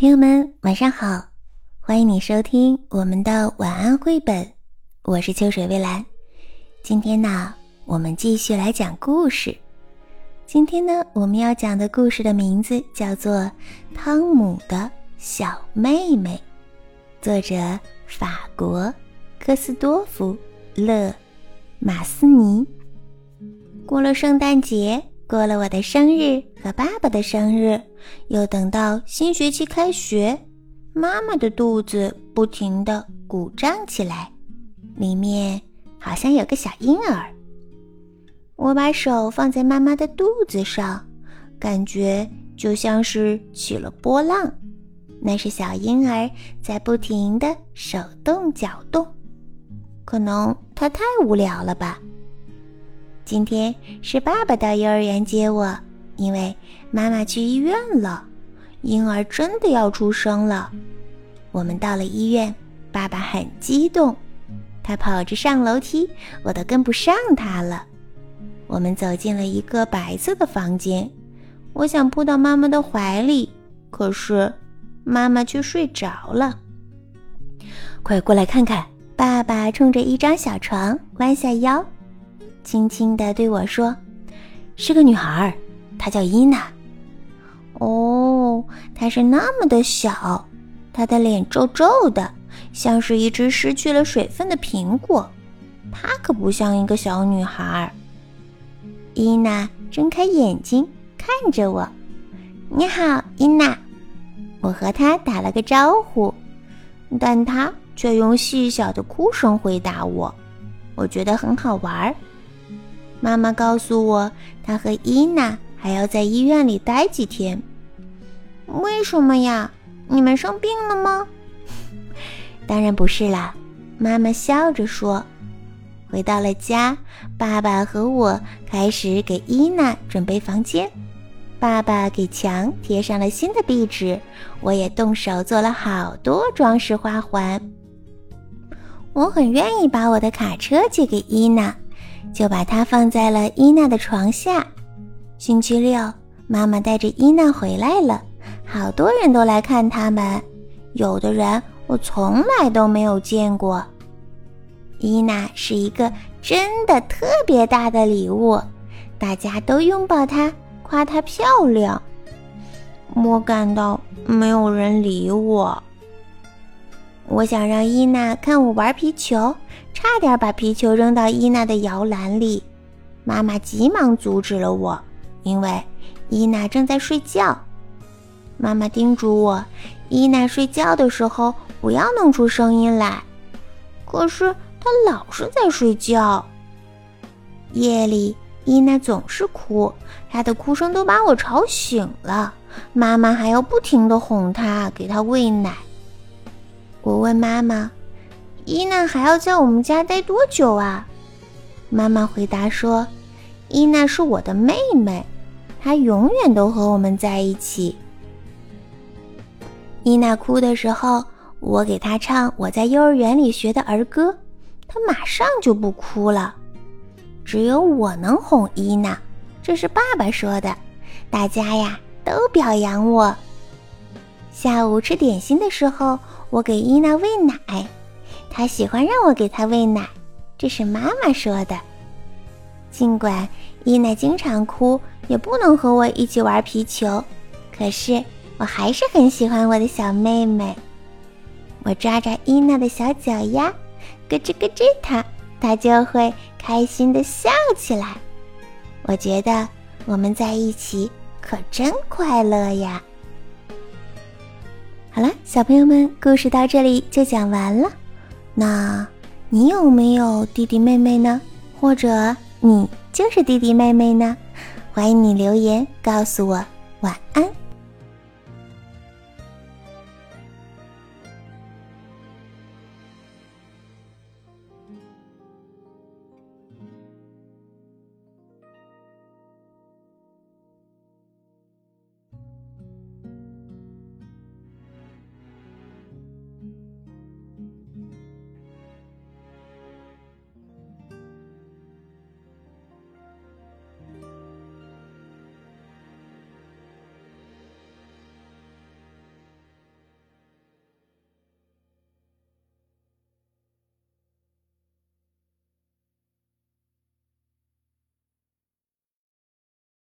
朋友们，晚上好！欢迎你收听我们的晚安绘本，我是秋水微澜。今天呢，我们继续来讲故事。今天呢，我们要讲的故事的名字叫做《汤姆的小妹妹》，作者法国科斯多夫·勒马斯尼。过了圣诞节。过了我的生日和爸爸的生日，又等到新学期开学，妈妈的肚子不停地鼓胀起来，里面好像有个小婴儿。我把手放在妈妈的肚子上，感觉就像是起了波浪，那是小婴儿在不停地手动脚动，可能他太无聊了吧。今天是爸爸到幼儿园接我，因为妈妈去医院了，婴儿真的要出生了。我们到了医院，爸爸很激动，他跑着上楼梯，我都跟不上他了。我们走进了一个白色的房间，我想扑到妈妈的怀里，可是妈妈却睡着了。快过来看看，爸爸冲着一张小床弯下腰。轻轻地对我说：“是个女孩，她叫伊娜。哦，她是那么的小，她的脸皱皱的，像是一只失去了水分的苹果。她可不像一个小女孩。”伊娜睁开眼睛看着我：“你好，伊娜。”我和她打了个招呼，但她却用细小的哭声回答我。我觉得很好玩。妈妈告诉我，她和伊娜还要在医院里待几天。为什么呀？你们生病了吗？当然不是啦，妈妈笑着说。回到了家，爸爸和我开始给伊娜准备房间。爸爸给墙贴上了新的壁纸，我也动手做了好多装饰花环。我很愿意把我的卡车借给伊娜。就把它放在了伊娜的床下。星期六，妈妈带着伊娜回来了，好多人都来看他们，有的人我从来都没有见过。伊娜是一个真的特别大的礼物，大家都拥抱她，夸她漂亮。我感到没有人理我。我想让伊娜看我玩皮球。差点把皮球扔到伊娜的摇篮里，妈妈急忙阻止了我，因为伊娜正在睡觉。妈妈叮嘱我，伊娜睡觉的时候不要弄出声音来。可是她老是在睡觉。夜里，伊娜总是哭，她的哭声都把我吵醒了。妈妈还要不停地哄她，给她喂奶。我问妈妈。伊娜还要在我们家待多久啊？妈妈回答说：“伊娜是我的妹妹，她永远都和我们在一起。”伊娜哭的时候，我给她唱我在幼儿园里学的儿歌，她马上就不哭了。只有我能哄伊娜，这是爸爸说的。大家呀都表扬我。下午吃点心的时候，我给伊娜喂奶。她喜欢让我给她喂奶，这是妈妈说的。尽管伊娜经常哭，也不能和我一起玩皮球，可是我还是很喜欢我的小妹妹。我抓抓伊娜的小脚丫，咯吱咯吱，她她就会开心的笑起来。我觉得我们在一起可真快乐呀！好了，小朋友们，故事到这里就讲完了。那你有没有弟弟妹妹呢？或者你就是弟弟妹妹呢？欢迎你留言告诉我。晚安。